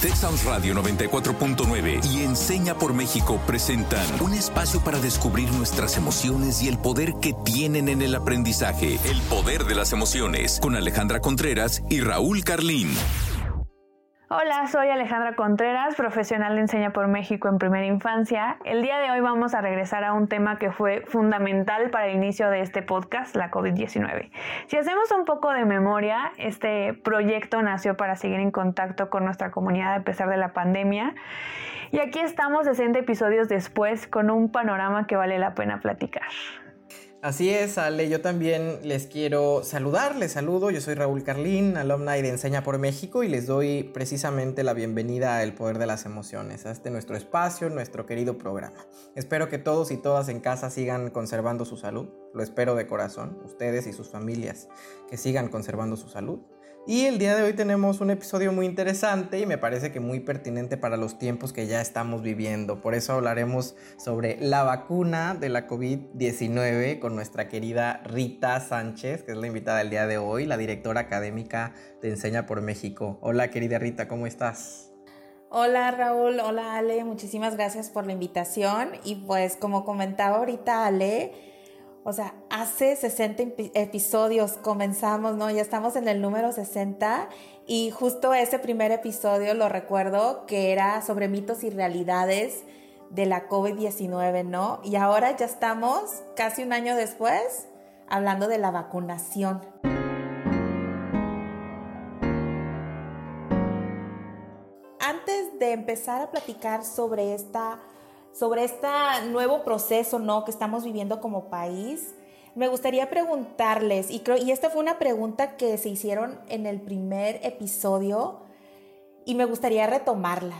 Texas Radio 94.9 y Enseña por México presentan un espacio para descubrir nuestras emociones y el poder que tienen en el aprendizaje. El poder de las emociones con Alejandra Contreras y Raúl Carlín. Hola, soy Alejandra Contreras, profesional de Enseña por México en primera infancia. El día de hoy vamos a regresar a un tema que fue fundamental para el inicio de este podcast, la COVID-19. Si hacemos un poco de memoria, este proyecto nació para seguir en contacto con nuestra comunidad a pesar de la pandemia. Y aquí estamos 60 episodios después con un panorama que vale la pena platicar. Así es, Ale, yo también les quiero saludar, les saludo, yo soy Raúl Carlín, alumni de Enseña por México y les doy precisamente la bienvenida a El Poder de las Emociones, a este nuestro espacio, nuestro querido programa. Espero que todos y todas en casa sigan conservando su salud, lo espero de corazón, ustedes y sus familias, que sigan conservando su salud. Y el día de hoy tenemos un episodio muy interesante y me parece que muy pertinente para los tiempos que ya estamos viviendo. Por eso hablaremos sobre la vacuna de la COVID-19 con nuestra querida Rita Sánchez, que es la invitada del día de hoy, la directora académica de Enseña por México. Hola querida Rita, ¿cómo estás? Hola Raúl, hola Ale, muchísimas gracias por la invitación y pues como comentaba ahorita Ale, o sea, hace 60 episodios comenzamos, ¿no? Ya estamos en el número 60 y justo ese primer episodio lo recuerdo que era sobre mitos y realidades de la COVID-19, ¿no? Y ahora ya estamos, casi un año después, hablando de la vacunación. Antes de empezar a platicar sobre esta sobre este nuevo proceso ¿no? que estamos viviendo como país, me gustaría preguntarles, y, creo, y esta fue una pregunta que se hicieron en el primer episodio, y me gustaría retomarla.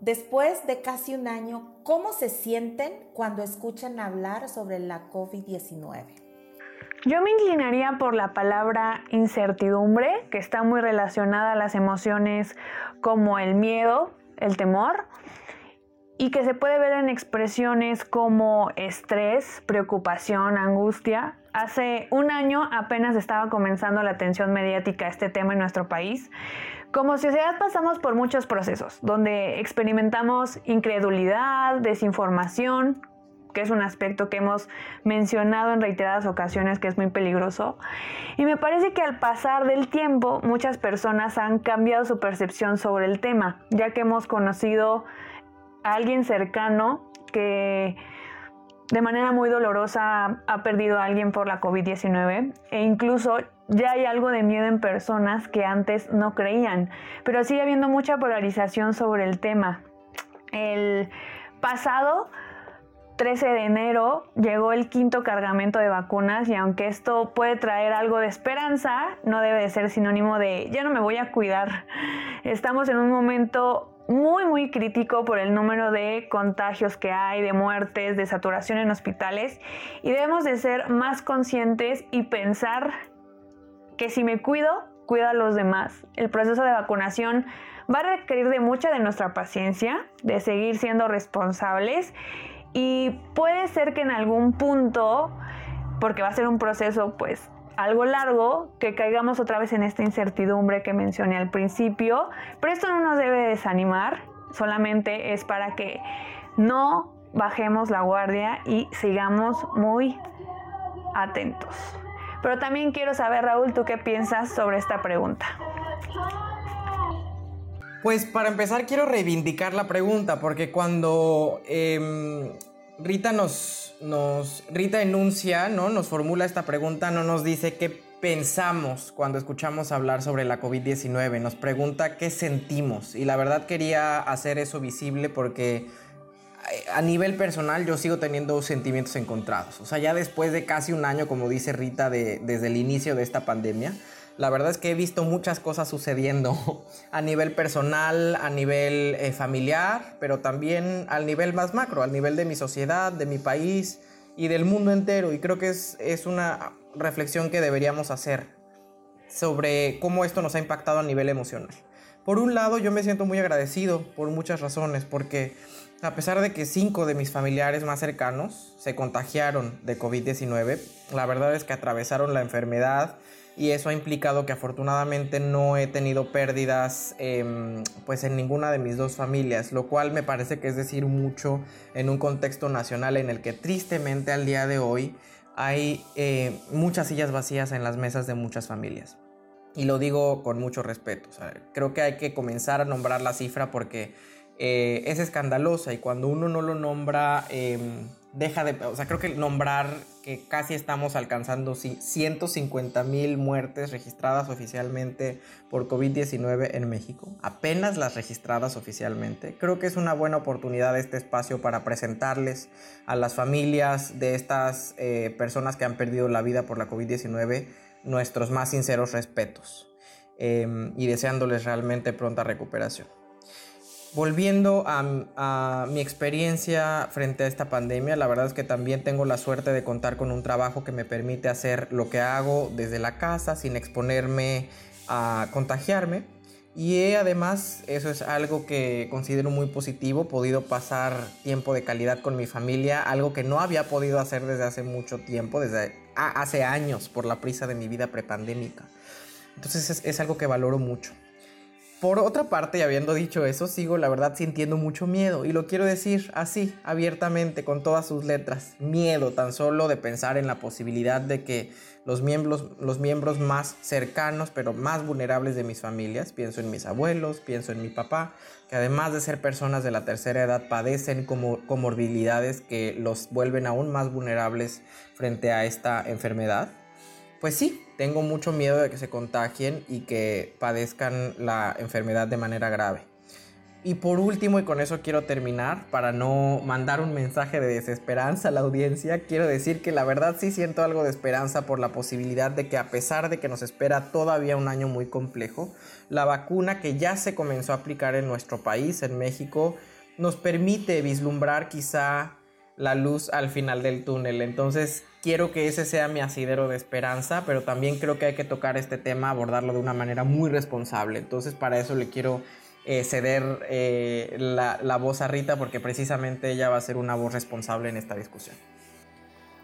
Después de casi un año, ¿cómo se sienten cuando escuchan hablar sobre la COVID-19? Yo me inclinaría por la palabra incertidumbre, que está muy relacionada a las emociones como el miedo, el temor, y que se puede ver en expresiones como estrés, preocupación, angustia. Hace un año apenas estaba comenzando la atención mediática a este tema en nuestro país. Como sociedad pasamos por muchos procesos, donde experimentamos incredulidad, desinformación, que es un aspecto que hemos mencionado en reiteradas ocasiones que es muy peligroso. Y me parece que al pasar del tiempo muchas personas han cambiado su percepción sobre el tema, ya que hemos conocido alguien cercano que de manera muy dolorosa ha perdido a alguien por la COVID-19 e incluso ya hay algo de miedo en personas que antes no creían, pero sigue habiendo mucha polarización sobre el tema. El pasado 13 de enero llegó el quinto cargamento de vacunas y aunque esto puede traer algo de esperanza, no debe de ser sinónimo de ya no me voy a cuidar. Estamos en un momento muy, muy crítico por el número de contagios que hay, de muertes, de saturación en hospitales y debemos de ser más conscientes y pensar que si me cuido, cuido a los demás. El proceso de vacunación va a requerir de mucha de nuestra paciencia, de seguir siendo responsables y puede ser que en algún punto, porque va a ser un proceso pues algo largo, que caigamos otra vez en esta incertidumbre que mencioné al principio, pero esto no nos debe desanimar, solamente es para que no bajemos la guardia y sigamos muy atentos. Pero también quiero saber, Raúl, ¿tú qué piensas sobre esta pregunta? Pues para empezar quiero reivindicar la pregunta, porque cuando em, Rita nos, nos, Rita enuncia, ¿no? Nos formula esta pregunta, no nos dice qué pensamos cuando escuchamos hablar sobre la COVID-19, nos pregunta qué sentimos. Y la verdad quería hacer eso visible porque eh, a nivel personal yo sigo teniendo sentimientos encontrados. O sea, ya después de casi un año, como dice Rita, de, desde el inicio de esta pandemia, la verdad es que he visto muchas cosas sucediendo a nivel personal, a nivel eh, familiar, pero también al nivel más macro, al nivel de mi sociedad, de mi país y del mundo entero. Y creo que es, es una reflexión que deberíamos hacer sobre cómo esto nos ha impactado a nivel emocional. Por un lado, yo me siento muy agradecido por muchas razones, porque a pesar de que cinco de mis familiares más cercanos se contagiaron de COVID-19, la verdad es que atravesaron la enfermedad y eso ha implicado que afortunadamente no he tenido pérdidas em, pues en ninguna de mis dos familias, lo cual me parece que es decir mucho en un contexto nacional en el que tristemente al día de hoy hay eh, muchas sillas vacías en las mesas de muchas familias. Y lo digo con mucho respeto. creo que hay que comenzar a nombrar la cifra porque eh, es escandalosa y cuando uno no lo nombra, em, deja de... O sea, creo que nombrar que casi estamos alcanzando 150 mil muertes registradas oficialmente por COVID-19 en México, apenas las registradas oficialmente. Creo que es una buena oportunidad este espacio para presentarles a las familias de estas eh, personas que han perdido la vida por la COVID-19 nuestros más sinceros respetos em, y deseándoles realmente pronta recuperación. Volviendo a, mi experiencia frente a esta pandemia, la verdad es que también tengo la suerte de contar con un trabajo que me permite hacer lo que hago desde la casa sin exponerme a contagiarme. Y además, eso es algo que considero muy positivo, podido pasar tiempo de calidad con mi familia, algo que no había podido hacer desde hace mucho tiempo, desde hace años, por la prisa de mi vida prepandémica. Entonces es algo que valoro mucho. Por otra parte, y habiendo dicho eso, sigo la verdad sintiendo mucho miedo. Y lo quiero decir así, abiertamente, con todas sus letras. Miedo tan solo de pensar en la posibilidad de que los miembros, los miembros más cercanos, pero más vulnerables de mis familias, pienso en mis abuelos, pienso en mi papá, que además de ser personas de la tercera edad, padecen como comorbilidades que los vuelven aún más vulnerables frente a esta enfermedad pues sí, tengo mucho miedo de que se contagien y que padezcan la enfermedad de manera grave. Y por último, y con eso quiero terminar, para no mandar un mensaje de desesperanza a la audiencia, quiero decir que la verdad sí siento algo de esperanza por la posibilidad de que a pesar de que nos espera todavía un año muy complejo, la vacuna que ya se comenzó a aplicar en nuestro país, en México, nos permite vislumbrar quizá la luz al final del túnel. Entonces, quiero que ese sea mi asidero de esperanza, pero también creo que hay que tocar este tema, abordarlo de una manera muy responsable. Entonces para eso le quiero eh, ceder eh, la, voz a Rita porque precisamente ella va a ser una voz responsable en esta discusión.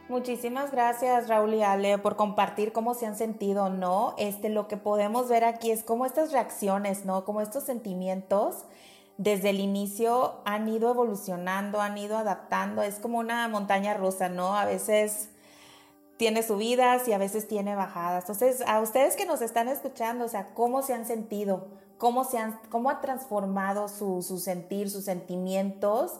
Muchísimas gracias Raúl y Ale por compartir cómo se han sentido, ¿no? Este, lo que podemos ver aquí es cómo estas reacciones, ¿no? Como estos sentimientos desde el inicio han ido evolucionando, han ido adaptando, es como una montaña rusa, ¿no? A veces tiene subidas y a veces tiene bajadas. Entonces, a ustedes que nos están escuchando, o sea, ¿cómo se han sentido? ¿Cómo, se han, cómo ha transformado su, sentir, sus sentimientos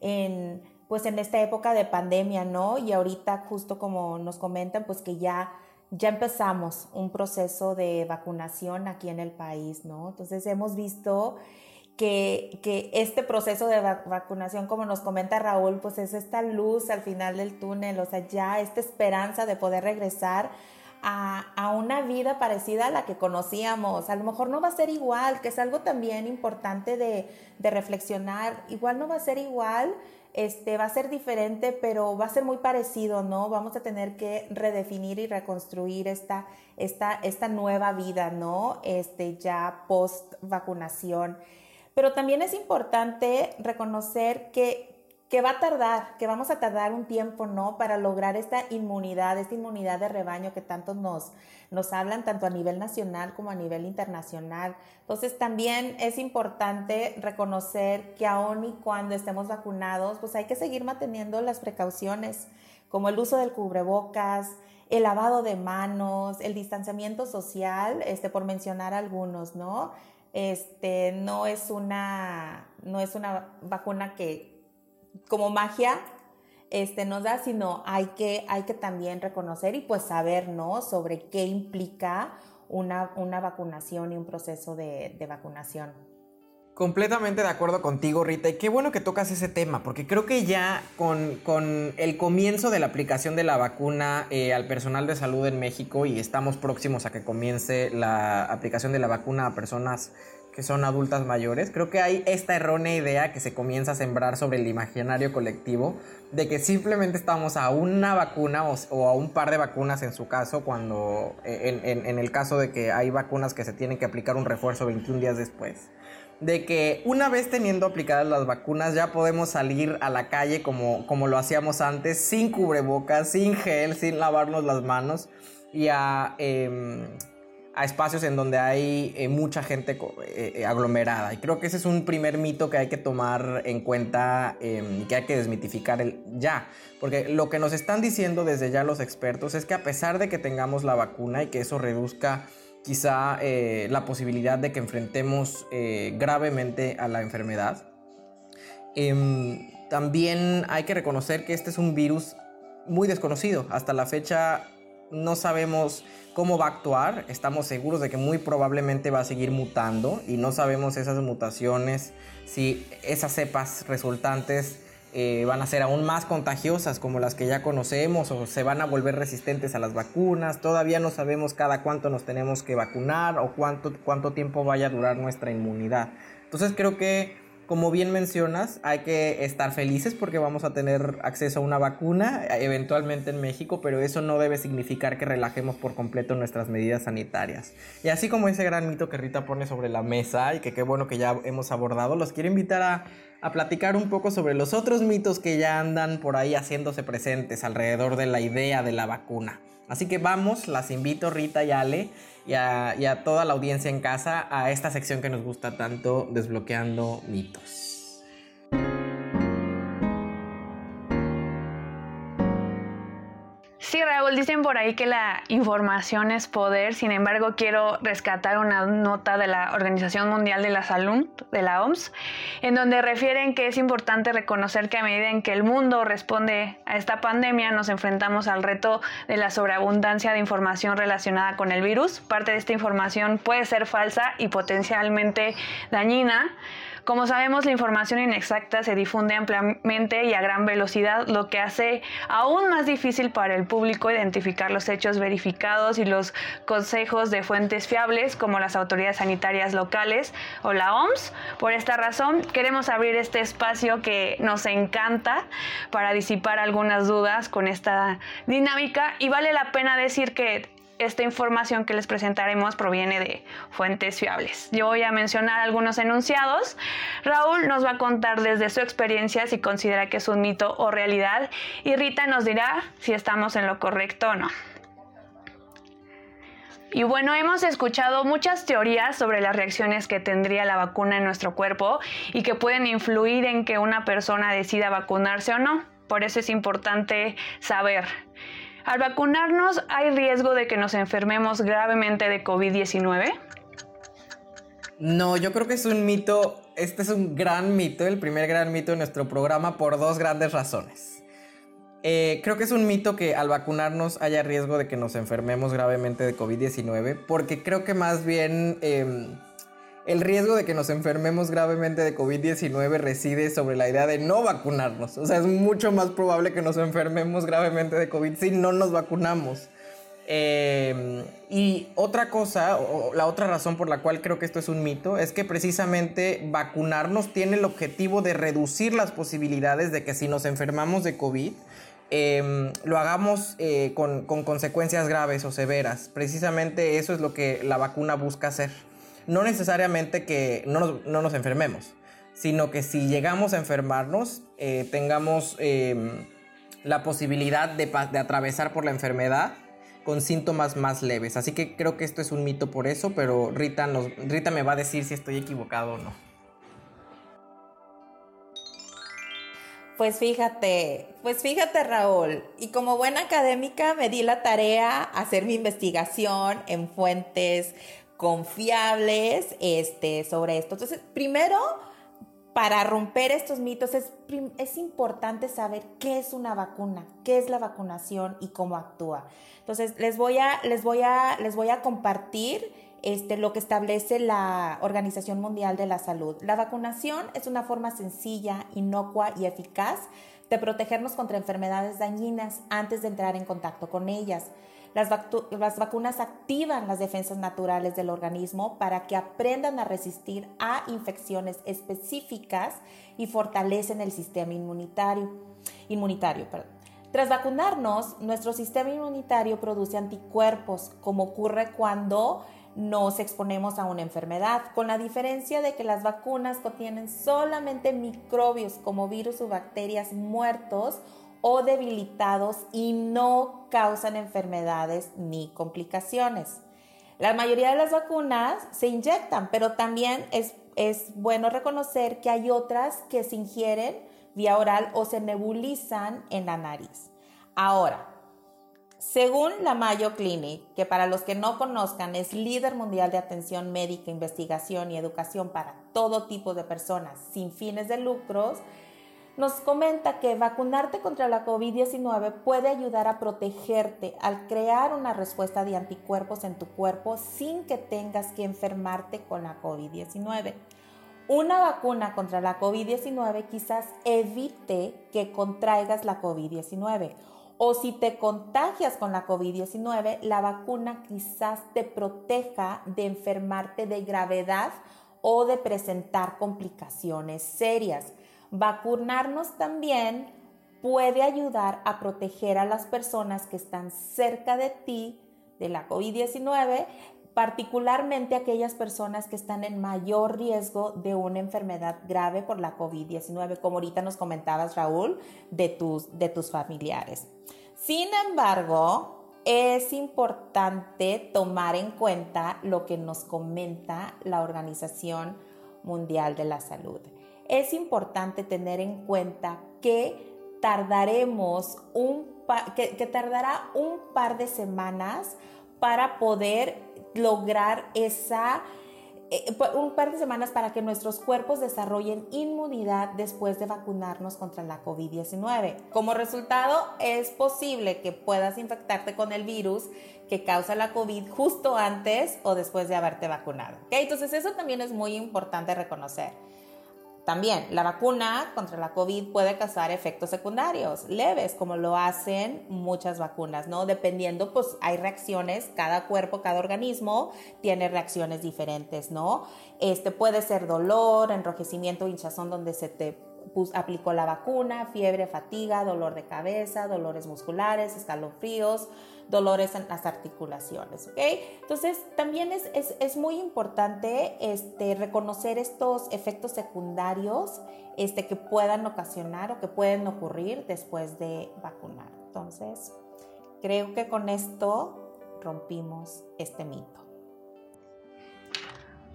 en, pues en esta época de pandemia, ¿no? Y ahorita, justo como nos comentan, pues que ya, ya empezamos un proceso de vacunación aquí en el país, ¿no? Entonces, hemos visto que, este proceso de vacunación, como nos comenta Raúl, pues es esta luz al final del túnel, o sea, ya esta esperanza de poder regresar a, una vida parecida a la que conocíamos. A lo mejor no va a ser igual, que es algo también importante de, reflexionar. Igual no va a ser igual, este, va a ser diferente, pero va a ser muy parecido, ¿no? Vamos a tener que redefinir y reconstruir esta, esta, esta nueva vida, ¿no? Este, ya post vacunación. Pero también es importante reconocer que, va a tardar, que vamos a tardar un tiempo, ¿no? Para lograr esta inmunidad, esta inmunidad de rebaño que tanto nos, nos hablan, tanto a nivel nacional como a nivel internacional. Entonces también es importante reconocer que aun y cuando estemos vacunados, pues hay que seguir manteniendo las precauciones, como el uso del cubrebocas, el lavado de manos, el distanciamiento social, este, por mencionar algunos, ¿no? Este, no es una, no es una vacuna que como magia este, nos da, sino hay que, hay que también reconocer y pues saber, ¿no? Sobre qué implica una, una vacunación y un proceso de, de vacunación. Completamente de acuerdo contigo, Rita. Y qué bueno que tocas ese tema, porque creo que ya con, con el comienzo de la aplicación de la vacuna eh, al personal de salud en México y estamos próximos a que comience la aplicación de la vacuna a personas que son adultas mayores, creo que hay esta errónea idea que se comienza a sembrar sobre el imaginario colectivo de que simplemente estamos a una vacuna o, a un par de vacunas en su caso, cuando en, en, en el caso de que hay vacunas que se tienen que aplicar un refuerzo 21 días después de que una vez teniendo aplicadas las vacunas ya podemos salir a la calle como, como lo hacíamos antes, sin cubrebocas, sin gel, sin lavarnos las manos. y a, em, a espacios en donde hay eh, mucha gente eh, eh, aglomerada. Y creo que ese es un primer mito que hay que tomar en cuenta em, y que hay que desmitificar el, ya. Porque lo que nos están diciendo desde ya los expertos es que a pesar de que tengamos la vacuna y que eso reduzca quizá la posibilidad de que enfrentemos gravemente a la enfermedad, em, también hay que reconocer que este es un virus muy desconocido. Hasta la fecha no sabemos cómo va a actuar, estamos seguros de que muy probablemente va a seguir mutando y no sabemos esas mutaciones, si esas cepas resultantes eh, van a ser aún más contagiosas como las que ya conocemos o se van a volver resistentes a las vacunas. Todavía no sabemos cada cuánto nos tenemos que vacunar o cuánto, cuánto tiempo vaya a durar nuestra inmunidad. Entonces creo que como bien mencionas, hay que estar felices porque vamos a tener acceso a una vacuna eventualmente en México, pero eso no debe significar que relajemos por completo nuestras medidas sanitarias. Y así como ese gran mito que Rita pone sobre la mesa y que qué bueno que ya hemos abordado, los quiero invitar a, a platicar un poco sobre los otros mitos que ya andan por ahí haciéndose presentes alrededor de la idea de la vacuna. Así que vamos, las invito Rita y Ale y a, toda la audiencia en casa a esta sección que nos gusta tanto, desbloqueando mitos. Sí, Raúl, dicen por ahí que la información es poder, sin embargo quiero rescatar una nota de la Organización Mundial de la Salud, de la OMS, en donde refieren que es importante reconocer que a medida en que el mundo responde a esta pandemia, nos enfrentamos al reto de la sobreabundancia de información relacionada con el virus. Parte de esta información puede ser falsa y potencialmente dañina como sabemos, la información inexacta se difunde ampliamente y a gran velocidad, lo que hace aún más difícil para el público identificar los hechos verificados y los consejos de fuentes fiables como las autoridades sanitarias locales o la OMS. Por esta razón, queremos abrir este espacio que nos encanta para disipar algunas dudas con esta dinámica y vale la pena decir que esta información que les presentaremos proviene de fuentes fiables. Yo voy a mencionar algunos enunciados. Raúl nos va a contar desde su experiencia si considera que es un mito o realidad y Rita nos dirá si estamos en lo correcto o no. Y bueno, hemos escuchado muchas teorías sobre las reacciones que tendría la vacuna en nuestro cuerpo y que pueden influir en que una persona decida vacunarse o no. Por eso es importante saber ¿Al vacunarnos hay riesgo de que nos enfermemos gravemente de COVID-19? No, yo creo que es un mito, este es un gran mito, el primer gran mito de nuestro programa por dos grandes razones. Eh, creo que es un mito que al vacunarnos haya riesgo de que nos enfermemos gravemente de COVID-19, porque creo que más bien... Em, el riesgo de que nos enfermemos gravemente de COVID-19 reside sobre la idea de no vacunarnos. O sea, es mucho más probable que nos enfermemos gravemente de COVID si no nos vacunamos. Eh, y otra cosa, o la otra razón por la cual creo que esto es un mito, es que precisamente vacunarnos tiene el objetivo de reducir las posibilidades de que si nos enfermamos de COVID, em, lo hagamos eh, con consecuencias graves o severas. Precisamente eso es lo que la vacuna busca hacer no necesariamente que no nos, enfermemos, sino que si llegamos a enfermarnos, eh, tengamos em, la posibilidad de, atravesar por la enfermedad con síntomas más leves. Así que creo que esto es un mito por eso, pero Rita, nos, Rita me va a decir si estoy equivocado o no. Pues fíjate, pues fíjate Raúl, y como buena académica me di la tarea hacer mi investigación en fuentes confiables este, sobre esto. Entonces, primero, para romper estos mitos es, es, importante saber qué es una vacuna, qué es la vacunación y cómo actúa. Entonces, les voy a, les voy a, les voy a compartir este, lo que establece la Organización Mundial de la Salud. La vacunación es una forma sencilla, inocua y eficaz de protegernos contra enfermedades dañinas antes de entrar en contacto con ellas. Las, vacunas activan las defensas naturales del organismo para que aprendan a resistir a infecciones específicas y fortalecen el sistema inmunitario. inmunitario Tras vacunarnos, nuestro sistema inmunitario produce anticuerpos, como ocurre cuando nos exponemos a una enfermedad, con la diferencia de que las vacunas contienen solamente microbios como virus o bacterias muertos o debilitados y no causan enfermedades ni complicaciones. La mayoría de las vacunas se inyectan, pero también es, es bueno reconocer que hay otras que se ingieren vía oral o se nebulizan en la nariz. Ahora, según la Mayo Clinic, que para los que no conozcan es líder mundial de atención médica, investigación y educación para todo tipo de personas sin fines de lucros, nos comenta que vacunarte contra la COVID-19 puede ayudar a protegerte al crear una respuesta de anticuerpos en tu cuerpo sin que tengas que enfermarte con la COVID-19. Una vacuna contra la COVID-19 quizás evite que contraigas la COVID-19 o si te contagias con la COVID-19, la vacuna quizás te proteja de enfermarte de gravedad o de presentar complicaciones serias. Vacunarnos también puede ayudar a proteger a las personas que están cerca de ti de la COVID-19, particularmente aquellas personas que están en mayor riesgo de una enfermedad grave por la COVID-19, como ahorita nos comentabas, Raúl, de tus, de tus familiares. Sin embargo, es importante tomar en cuenta lo que nos comenta la Organización Mundial de la Salud es importante tener en cuenta que tardaremos un que, tardará un par de semanas para poder lograr esa eh, un par de semanas para que nuestros cuerpos desarrollen inmunidad después de vacunarnos contra la COVID-19. Como resultado, es posible que puedas infectarte con el virus que causa la COVID justo antes o después de haberte vacunado. Entonces, eso también es muy importante reconocer. También la vacuna contra la COVID puede causar efectos secundarios leves, como lo hacen muchas vacunas, ¿no? Dependiendo, pues hay reacciones, cada cuerpo, cada organismo tiene reacciones diferentes, ¿no? Este puede ser dolor, enrojecimiento, hinchazón donde se te aplicó la vacuna, fiebre, fatiga, dolor de cabeza, dolores musculares, escalofríos, dolores en las articulaciones, ¿ok? Entonces, también es, es, muy importante este, reconocer estos efectos secundarios este, que puedan ocasionar o que pueden ocurrir después de vacunar. Entonces, creo que con esto rompimos este mito.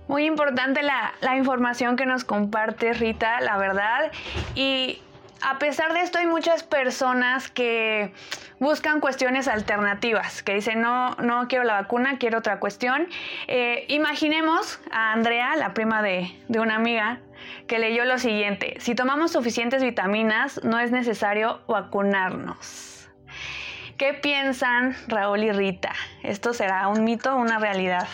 Muy importante la, la, información que nos comparte Rita, la verdad. Y a pesar de esto hay muchas personas que buscan cuestiones alternativas, que dicen, no, no quiero la vacuna, quiero otra cuestión. Eh, imaginemos a Andrea, la prima de, de una amiga, que leyó lo siguiente, si tomamos suficientes vitaminas, no es necesario vacunarnos. ¿Qué piensan Raúl y Rita? ¿Esto será un mito o una realidad?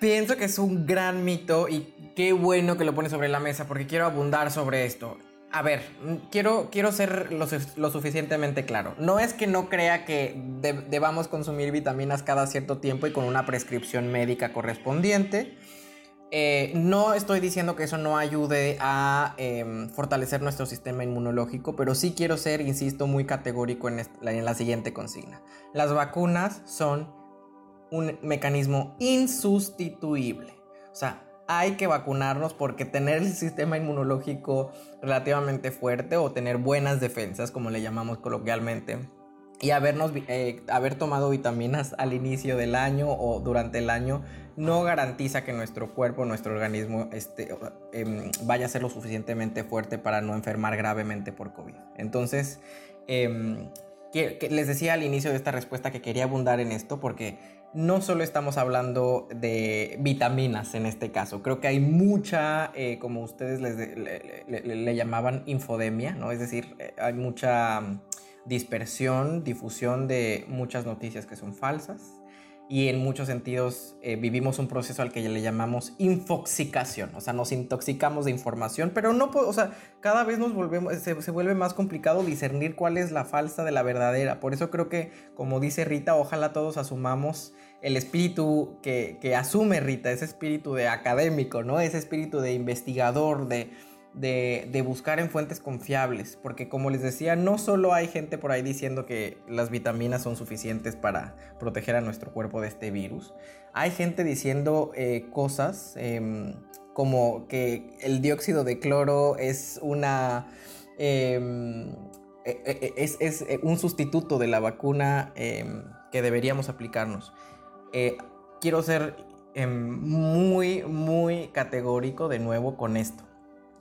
Pienso que es un gran mito y qué bueno que lo pone sobre la mesa porque quiero abundar sobre esto a ver, quiero, quiero ser lo, suficientemente claro. No es que no crea que debamos consumir vitaminas cada cierto tiempo y con una prescripción médica correspondiente. Eh, no estoy diciendo que eso no ayude a em, fortalecer nuestro sistema inmunológico, pero sí quiero ser, insisto, muy categórico en, en la siguiente consigna. Las vacunas son un mecanismo insustituible. O sea, hay que vacunarnos porque tener el sistema inmunológico relativamente fuerte o tener buenas defensas, como le llamamos coloquialmente, y habernos, eh, haber tomado vitaminas al inicio del año o durante el año no garantiza que nuestro cuerpo, nuestro organismo este, em, vaya a ser lo suficientemente fuerte para no enfermar gravemente por COVID. Entonces, em, les decía al inicio de esta respuesta que quería abundar en esto porque no solo estamos hablando de vitaminas en este caso, creo que hay mucha, eh, como ustedes le, llamaban, infodemia, ¿no? Es decir, eh, hay mucha mm, dispersión, difusión de muchas noticias que son falsas y en muchos sentidos eh, vivimos un proceso al que le llamamos infoxicación, o sea, nos intoxicamos de información, pero no, o sea, cada vez nos volvemos, se, se, vuelve más complicado discernir cuál es la falsa de la verdadera. Por eso creo que, como dice Rita, ojalá todos asumamos el espíritu que, que asume Rita, ese espíritu de académico, ¿no? Ese espíritu de investigador, de de, buscar en fuentes confiables, porque como les decía, no solo hay gente por ahí diciendo que las vitaminas son suficientes para proteger a nuestro cuerpo de este virus, hay gente diciendo eh, cosas em, como que el dióxido de cloro es una... Em, eh, eh, es, es, un sustituto de la vacuna em, que deberíamos aplicarnos. quiero ser muy, muy categórico de nuevo con esto.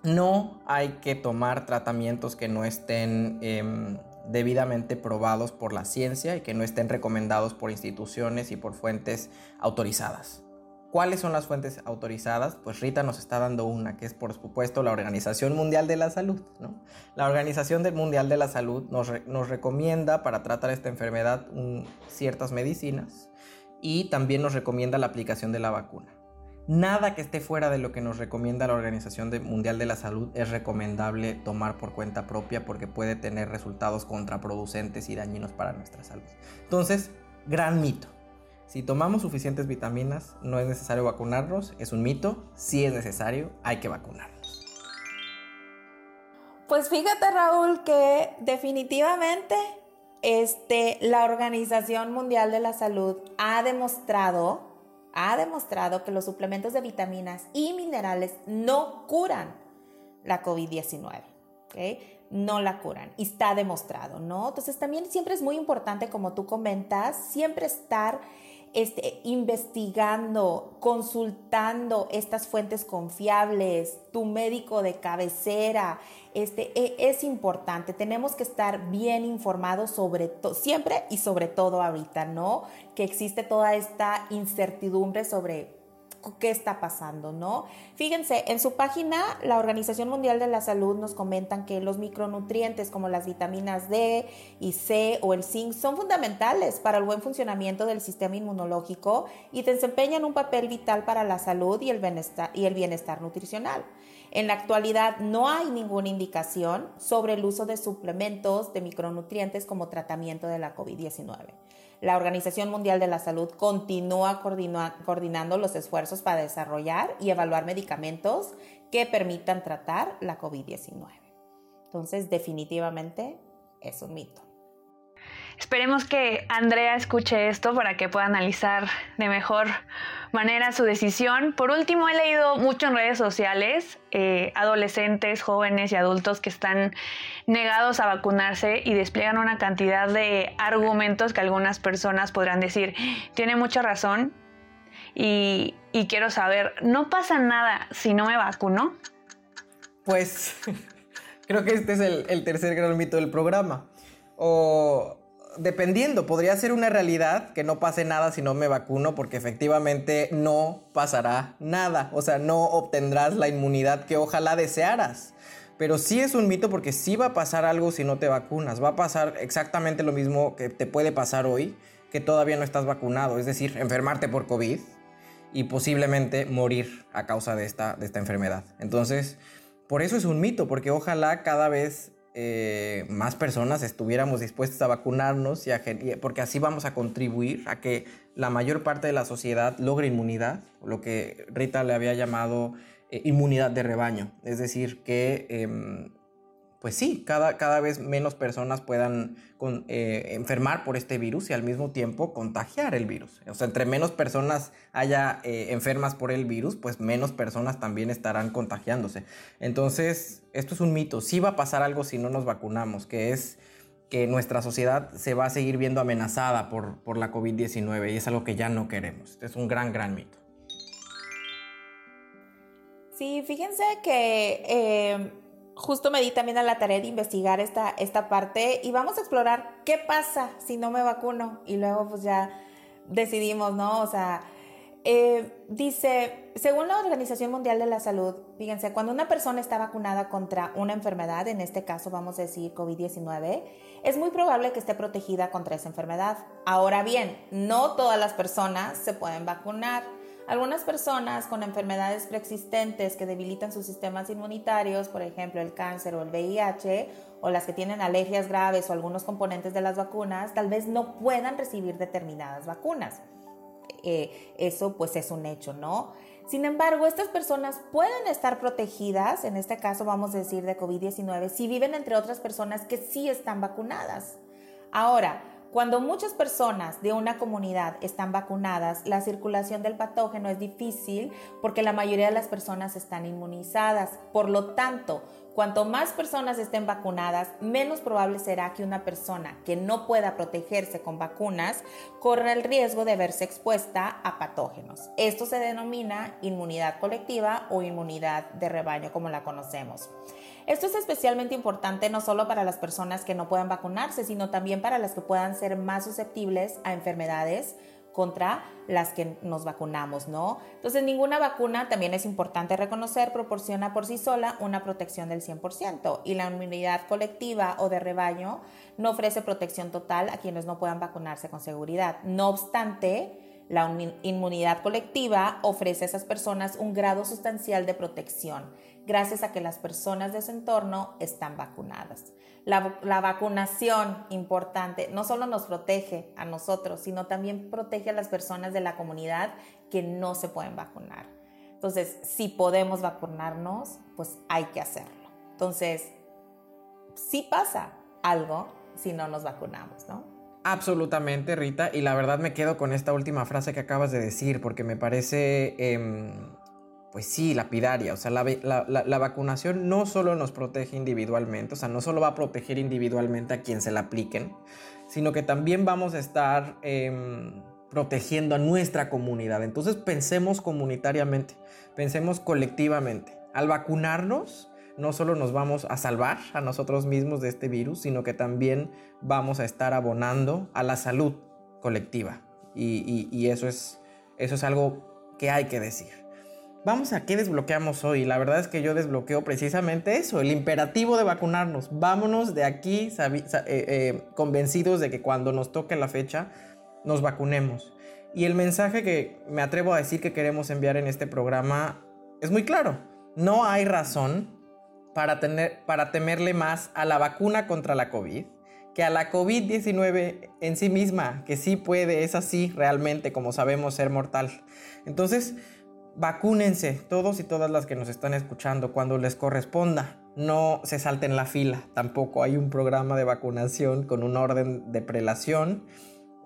No hay que tomar tratamientos que no estén em, debidamente probados por la ciencia y que no estén recomendados por instituciones y por fuentes autorizadas. ¿Cuáles son las fuentes autorizadas? Pues Rita nos está dando una, que es por supuesto la Organización Mundial de la Salud. La Organización Mundial de la Salud nos, recomienda para tratar esta enfermedad ciertas medicinas y también nos recomienda la aplicación de la vacuna. Nada que esté fuera de lo que nos recomienda la Organización Mundial de la Salud es recomendable tomar por cuenta propia porque puede tener resultados contraproducentes y dañinos para nuestra salud. Entonces, gran mito. Si tomamos suficientes vitaminas, no es necesario vacunarnos, es un mito. Si es necesario, hay que vacunarnos. Pues fíjate, Raúl, que definitivamente este, la Organización Mundial de la Salud ha demostrado, ha demostrado que los suplementos de vitaminas y minerales no curan la COVID-19. no la curan y está demostrado, ¿no? Entonces también siempre es muy importante, como tú comentas, siempre estar este, investigando, consultando estas fuentes confiables, tu médico de cabecera, este, e, es importante. Tenemos que estar bien informados sobre todo, siempre y sobre todo ahorita, ¿no? Que existe toda esta incertidumbre sobre qué está pasando, ¿no? Fíjense, en su página, la Organización Mundial de la Salud nos comentan que los micronutrientes como las vitaminas D y C o el zinc son fundamentales para el buen funcionamiento del sistema inmunológico y desempeñan un papel vital para la salud y el bienestar, y el bienestar nutricional. En la actualidad no hay ninguna indicación sobre el uso de suplementos de micronutrientes como tratamiento de la COVID-19 la Organización Mundial de la Salud continúa coordinando los esfuerzos para desarrollar y evaluar medicamentos que permitan tratar la COVID-19. Entonces, definitivamente es un mito. Esperemos que Andrea escuche esto para que pueda analizar de mejor manera su decisión. Por último, he leído mucho en redes sociales eh, adolescentes, jóvenes y adultos que están negados a vacunarse y despliegan una cantidad de argumentos que algunas personas podrán decir, tiene mucha razón y, quiero saber, ¿no pasa nada si no me vacuno? Pues creo que este es el, el tercer gran mito del programa. O dependiendo, podría ser una realidad que no pase nada si no me vacuno, porque efectivamente no pasará nada. O sea, no obtendrás la inmunidad que ojalá desearas. Pero sí es un mito porque sí va a pasar algo si no te vacunas. Va a pasar exactamente lo mismo que te puede pasar hoy, que todavía no estás vacunado. Es decir, enfermarte por COVID y posiblemente morir a causa de esta, de esta enfermedad. Entonces, por eso es un mito, porque ojalá cada vez eh, más personas estuviéramos dispuestas a vacunarnos, y porque así vamos a contribuir a que la mayor parte de la sociedad logre inmunidad, lo que Rita le había llamado eh, inmunidad de rebaño, es decir, que em, pues sí, cada, cada vez menos personas puedan eh, enfermar por este virus y al mismo tiempo contagiar el virus. O sea, entre menos personas haya eh, enfermas por el virus, pues menos personas también estarán contagiándose. Entonces, esto es un mito. Sí va a pasar algo si no nos vacunamos, que es que nuestra sociedad se va a seguir viendo amenazada por, por la COVID-19 y es algo que ya no queremos. es un gran, gran mito. Sí, fíjense que... Eh, justo me di también a la tarea de investigar esta, esta parte y vamos a explorar qué pasa si no me vacuno y luego pues ya decidimos, ¿no? O sea, eh, dice, según la Organización Mundial de la Salud, fíjense, cuando una persona está vacunada contra una enfermedad, en este caso vamos a decir COVID-19, es muy probable que esté protegida contra esa enfermedad. Ahora bien, no todas las personas se pueden vacunar. Algunas personas con enfermedades preexistentes que debilitan sus sistemas inmunitarios, por ejemplo el cáncer o el VIH, o las que tienen alergias graves o algunos componentes de las vacunas, tal vez no puedan recibir determinadas vacunas. Eh, eso pues es un hecho, ¿no? Sin embargo, estas personas pueden estar protegidas, en este caso vamos a decir de COVID-19, si viven entre otras personas que sí están vacunadas. Ahora, Cuando muchas personas de una comunidad están vacunadas, la circulación del patógeno es difícil porque la mayoría de las personas están inmunizadas. Por lo tanto, cuanto más personas estén vacunadas, menos probable será que una persona que no pueda protegerse con vacunas corra el riesgo de verse expuesta a patógenos. Esto se denomina inmunidad colectiva o inmunidad de rebaño como la conocemos. Esto es especialmente importante no solo para las personas que no puedan vacunarse, sino también para las que puedan ser más susceptibles a enfermedades contra las que nos vacunamos, ¿no? Entonces, ninguna vacuna, también es importante reconocer, proporciona por sí sola una protección del 100% y la inmunidad colectiva o de rebaño no ofrece protección total a quienes no puedan vacunarse con seguridad. No obstante, la inmunidad colectiva ofrece a esas personas un grado sustancial de protección gracias a que las personas de su entorno están vacunadas. La, vacunación, importante, no solo nos protege a nosotros, sino también protege a las personas de la comunidad que no se pueden vacunar. Entonces, si podemos vacunarnos, pues hay que hacerlo. Entonces, sí pasa algo si no nos vacunamos, ¿no? Absolutamente, Rita. Y la verdad me quedo con esta última frase que acabas de decir, porque me parece em, pues sí, lapidaria. O sea, la, vacunación no solo nos protege individualmente, o sea, no solo va a proteger individualmente a quien se la apliquen, sino que también vamos a estar em, protegiendo a nuestra comunidad. Entonces pensemos comunitariamente, pensemos colectivamente. Al vacunarnos, no solo nos vamos a salvar a nosotros mismos de este virus, sino que también vamos a estar abonando a la salud colectiva. Y, eso, es, eso es algo que hay que decir. Vamos a qué desbloqueamos hoy. La verdad es que yo desbloqueo precisamente eso, el imperativo de vacunarnos. Vámonos de aquí eh, eh, convencidos de que cuando nos toque la fecha nos vacunemos. Y el mensaje que me atrevo a decir que queremos enviar en este programa es muy claro. No hay razón para, tener, para temerle más a la vacuna contra la COVID que a la COVID-19 en sí misma, que sí puede, es así realmente como sabemos ser mortal. Entonces, vacúnense todos y todas las que nos están escuchando cuando les corresponda. No se salten la fila, tampoco hay un programa de vacunación con un orden de prelación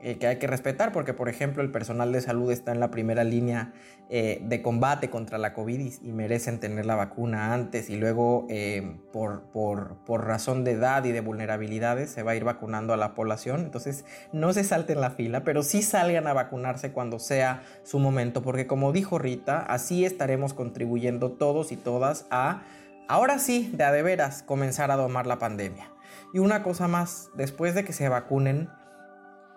eh, que hay que respetar porque, por ejemplo, el personal de salud está en la primera línea eh, de combate contra la COVID y, merecen tener la vacuna antes y luego eh, por, por, por, razón de edad y de vulnerabilidades se va a ir vacunando a la población. Entonces, no se salten la fila, pero sí salgan a vacunarse cuando sea su momento porque, como dijo Rita, así estaremos contribuyendo todos y todas a, ahora sí, de a de veras, comenzar a domar la pandemia. Y una cosa más, después de que se vacunen,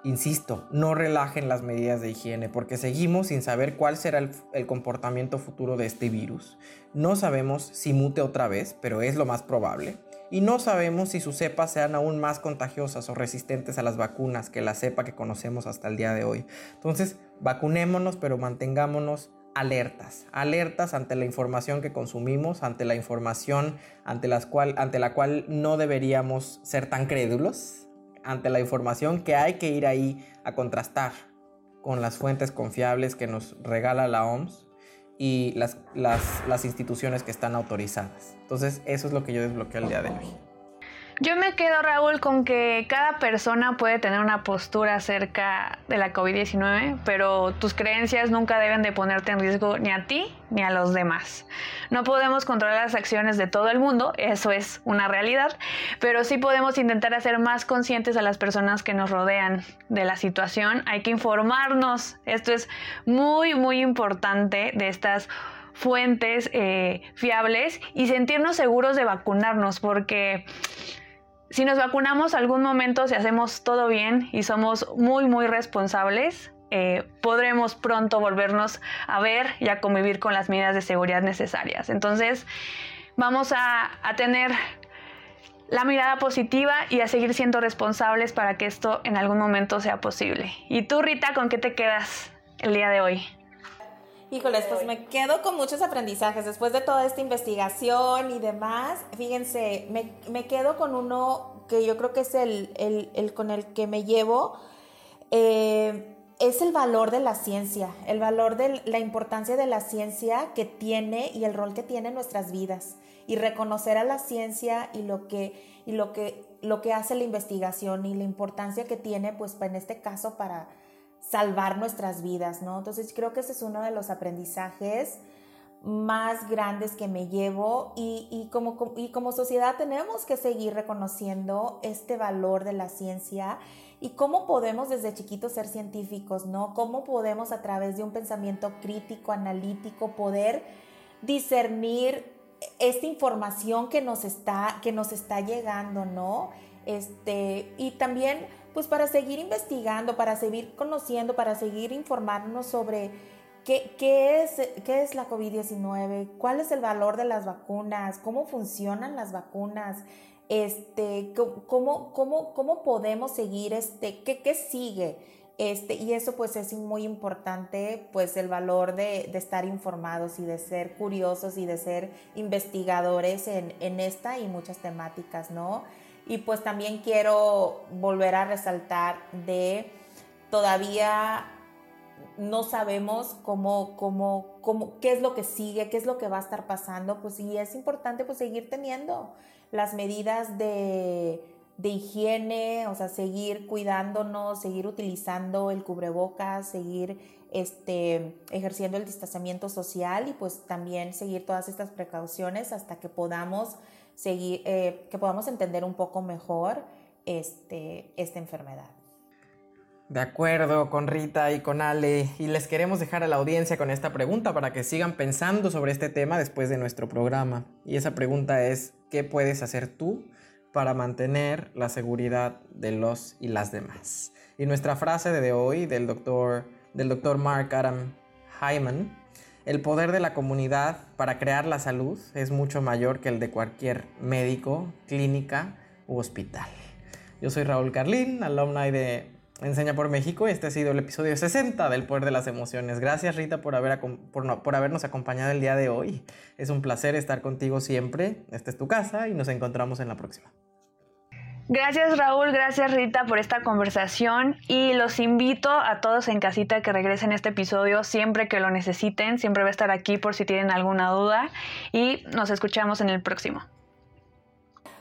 Insisto, no relajen las medidas de higiene porque seguimos sin saber cuál será el, comportamiento futuro de este virus. No sabemos si mute otra vez, pero es lo más probable. Y no sabemos si sus cepas sean aún más contagiosas o resistentes a las vacunas que la cepa que conocemos hasta el día de hoy. Entonces, vacunémonos, pero mantengámonos alertas, alertas ante la información que consumimos, ante la información ante, las cual, ante la cual no deberíamos ser tan crédulos, ante la información que hay que ir ahí a contrastar con las fuentes confiables que nos regala la OMS y las, las, instituciones que están autorizadas. Entonces eso es lo que yo desbloqueé el día de hoy. Yo me quedo, Raúl, con que cada persona puede tener una postura acerca de la COVID-19, pero tus creencias nunca deben de ponerte en riesgo ni a ti ni a los demás. No podemos controlar las acciones de todo el mundo, eso es una realidad, pero sí podemos intentar hacer más conscientes a las personas que nos rodean de la situación. Hay que informarnos, esto es muy, muy importante de estas fuentes eh, fiables y sentirnos seguros de vacunarnos, porque si nos vacunamos algún momento, si hacemos todo bien y somos muy, muy responsables, eh, podremos pronto volvernos a ver y a convivir con las medidas de seguridad necesarias. Entonces, vamos a, a tener la mirada positiva y a seguir siendo responsables para que esto en algún momento sea posible. ¿Y tú, Rita, con qué te quedas el día de hoy? Híjoles, pues me quedo con muchos aprendizajes. Después de toda esta investigación y demás, fíjense, me, me quedo con uno que yo creo que es el, el, con el que me llevo. Eh, es el valor de la ciencia, el valor de la importancia de la ciencia que tiene y el rol que tiene en nuestras vidas. Y reconocer a la ciencia y lo que, y lo que, lo que hace la investigación y la importancia que tiene, pues en este caso, para salvar nuestras vidas, ¿no? Entonces creo que ese es uno de los aprendizajes más grandes que me llevo y, como, y como sociedad tenemos que seguir reconociendo este valor de la ciencia y cómo podemos desde chiquitos ser científicos, ¿no? Cómo podemos a través de un pensamiento crítico, analítico, poder discernir esta información que nos está, que nos está llegando, ¿no? Este, y también, pues para seguir investigando, para seguir conociendo, para seguir informándonos sobre qué, qué es, qué es la COVID-19, cuál es el valor de las vacunas, cómo funcionan las vacunas, este, cómo, cómo, cómo podemos seguir, este, qué, qué sigue. Este, y eso pues es muy importante, pues el valor de, de, estar informados y de ser curiosos y de ser investigadores en, en, esta y muchas temáticas, ¿no? Y pues también quiero volver a resaltar de todavía no sabemos cómo, cómo, cómo, qué es lo que sigue, qué es lo que va a estar pasando, pues y es importante pues seguir teniendo las medidas de, higiene, o sea, seguir cuidándonos, seguir utilizando el cubrebocas, seguir este, ejerciendo el distanciamiento social y pues también seguir todas estas precauciones hasta que podamos seguir, eh, que podamos entender un poco mejor este, esta enfermedad. De acuerdo con Rita y con Ale, y les queremos dejar a la audiencia con esta pregunta para que sigan pensando sobre este tema después de nuestro programa. Y esa pregunta es, ¿qué puedes hacer tú para mantener la seguridad de los y las demás? Y nuestra frase de hoy del doctor, del doctor Mark Adam Hyman, el poder de la comunidad para crear la salud es mucho mayor que el de cualquier médico, clínica u hospital. Yo soy Raúl Carlín, alumni de Enseña por México. Este ha sido el episodio 60 del Poder de las Emociones. Gracias Rita por, haber, por, habernos acompañado el día de hoy. Es un placer estar contigo siempre. Esta es tu casa y nos encontramos en la próxima. Gracias Raúl, gracias Rita por esta conversación y los invito a todos en casita que regresen este episodio siempre que lo necesiten. Siempre va a estar aquí por si tienen alguna duda y nos escuchamos en el próximo.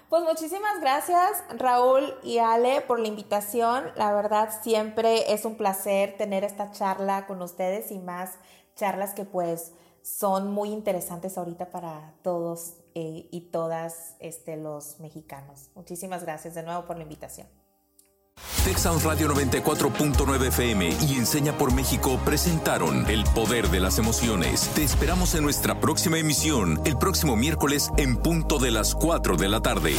Pues muchísimas gracias Raúl y Ale por la invitación. La verdad siempre es un placer tener esta charla con ustedes y más charlas que pues son muy interesantes ahorita para todos eh, y todas este, los mexicanos. Muchísimas gracias de nuevo por la invitación. Texas Radio 94.9 FM y Enseña por México presentaron El Poder de las Emociones. Te esperamos en nuestra próxima emisión, el próximo miércoles en punto de las 4 de la tarde.